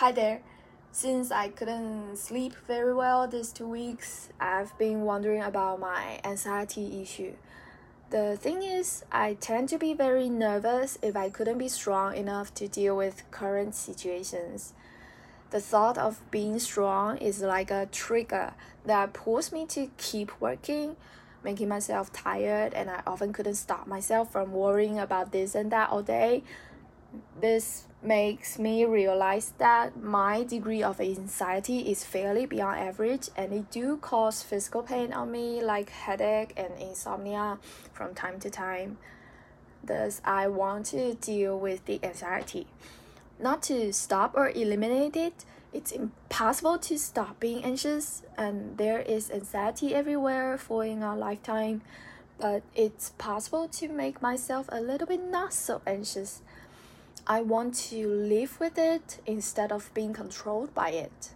Hi there. Since I couldn't sleep very well these two weeks, I've been wondering about my anxiety issue. The thing is, I tend to be very nervous if I couldn't be strong enough to deal with current situations. The thought of being strong is like a trigger that pulls me to keep working, making myself tired, and I often couldn't stop myself from worrying about this and that all day. This makes me realize that my degree of anxiety is fairly beyond average and it do cause physical pain on me like headache and insomnia from time to time. Thus, I want to deal with the anxiety. Not to stop or eliminate it, it's impossible to stop being anxious, and there is anxiety everywhere for in our lifetime, but it's possible to make myself a little bit not so anxious I want to live with it instead of being controlled by it.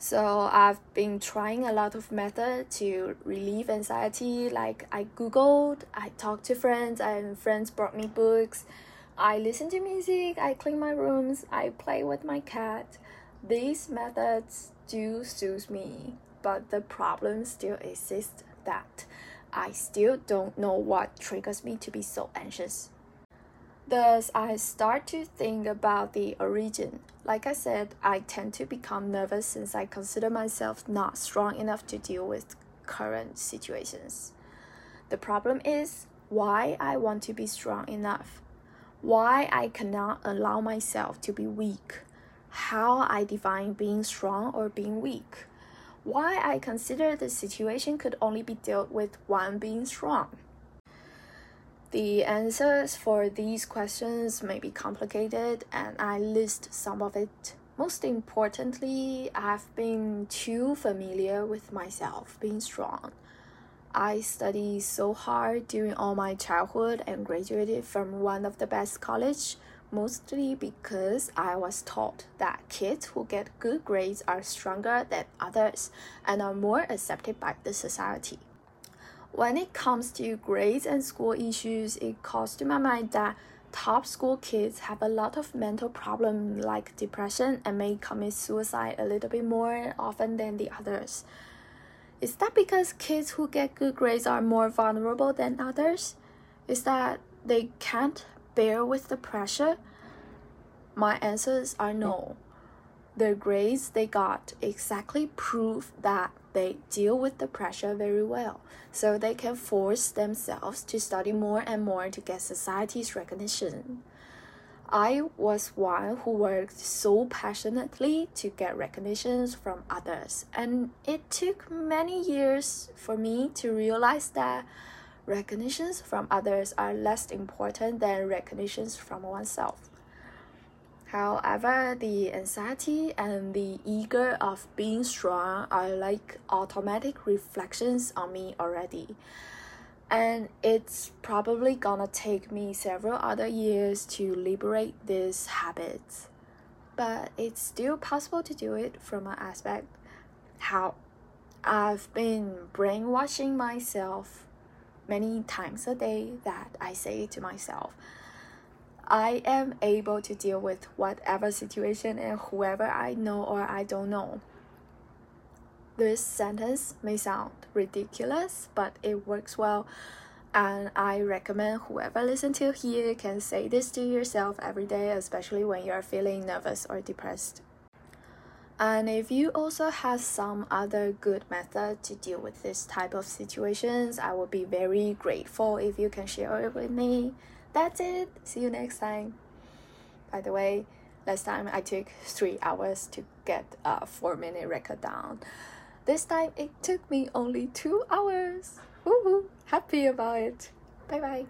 So I've been trying a lot of methods to relieve anxiety. Like I googled, I talked to friends, and friends brought me books. I listen to music, I clean my rooms, I play with my cat. These methods do suit me, but the problem still exists that I still don't know what triggers me to be so anxious. Thus, I start to think about the origin. Like I said, I tend to become nervous since I consider myself not strong enough to deal with current situations. The problem is why I want to be strong enough, why I cannot allow myself to be weak, how I define being strong or being weak, why I consider the situation could only be dealt with one being strong. The answers for these questions may be complicated, and I list some of it. Most importantly, I've been too familiar with myself being strong. I studied so hard during all my childhood and graduated from one of the best college, mostly because I was taught that kids who get good grades are stronger than others and are more accepted by the society. When it comes to grades and school issues, it comes to my mind that top school kids have a lot of mental problems like depression and may commit suicide a little bit more often than the others. Is that because kids who get good grades are more vulnerable than others? Is that they can't bear with the pressure? My answers are no. The grades they got exactly prove that they deal with the pressure very well, so they can force themselves to study more and more to get society's recognition. I was one who worked so passionately to get recognitions from others, and it took many years for me to realize that recognitions from others are less important than recognitions from oneself. However, the anxiety and the eager of being strong are like automatic reflections on me already. And it's probably gonna take me several other years to liberate these habits. But it's still possible to do it from an aspect how I've been brainwashing myself many times a day that I say to myself I am able to deal with whatever situation and whoever I know or I don't know. This sentence may sound ridiculous, but it works well, and I recommend whoever listen to here can say this to yourself every day, especially when you're feeling nervous or depressed. And if you also have some other good method to deal with this type of situations, I would be very grateful if you can share it with me. That's it. See you next time. By the way, last time I took three hours to get a four minute record down. This time it took me only two hours. Woohoo! Happy about it. Bye bye.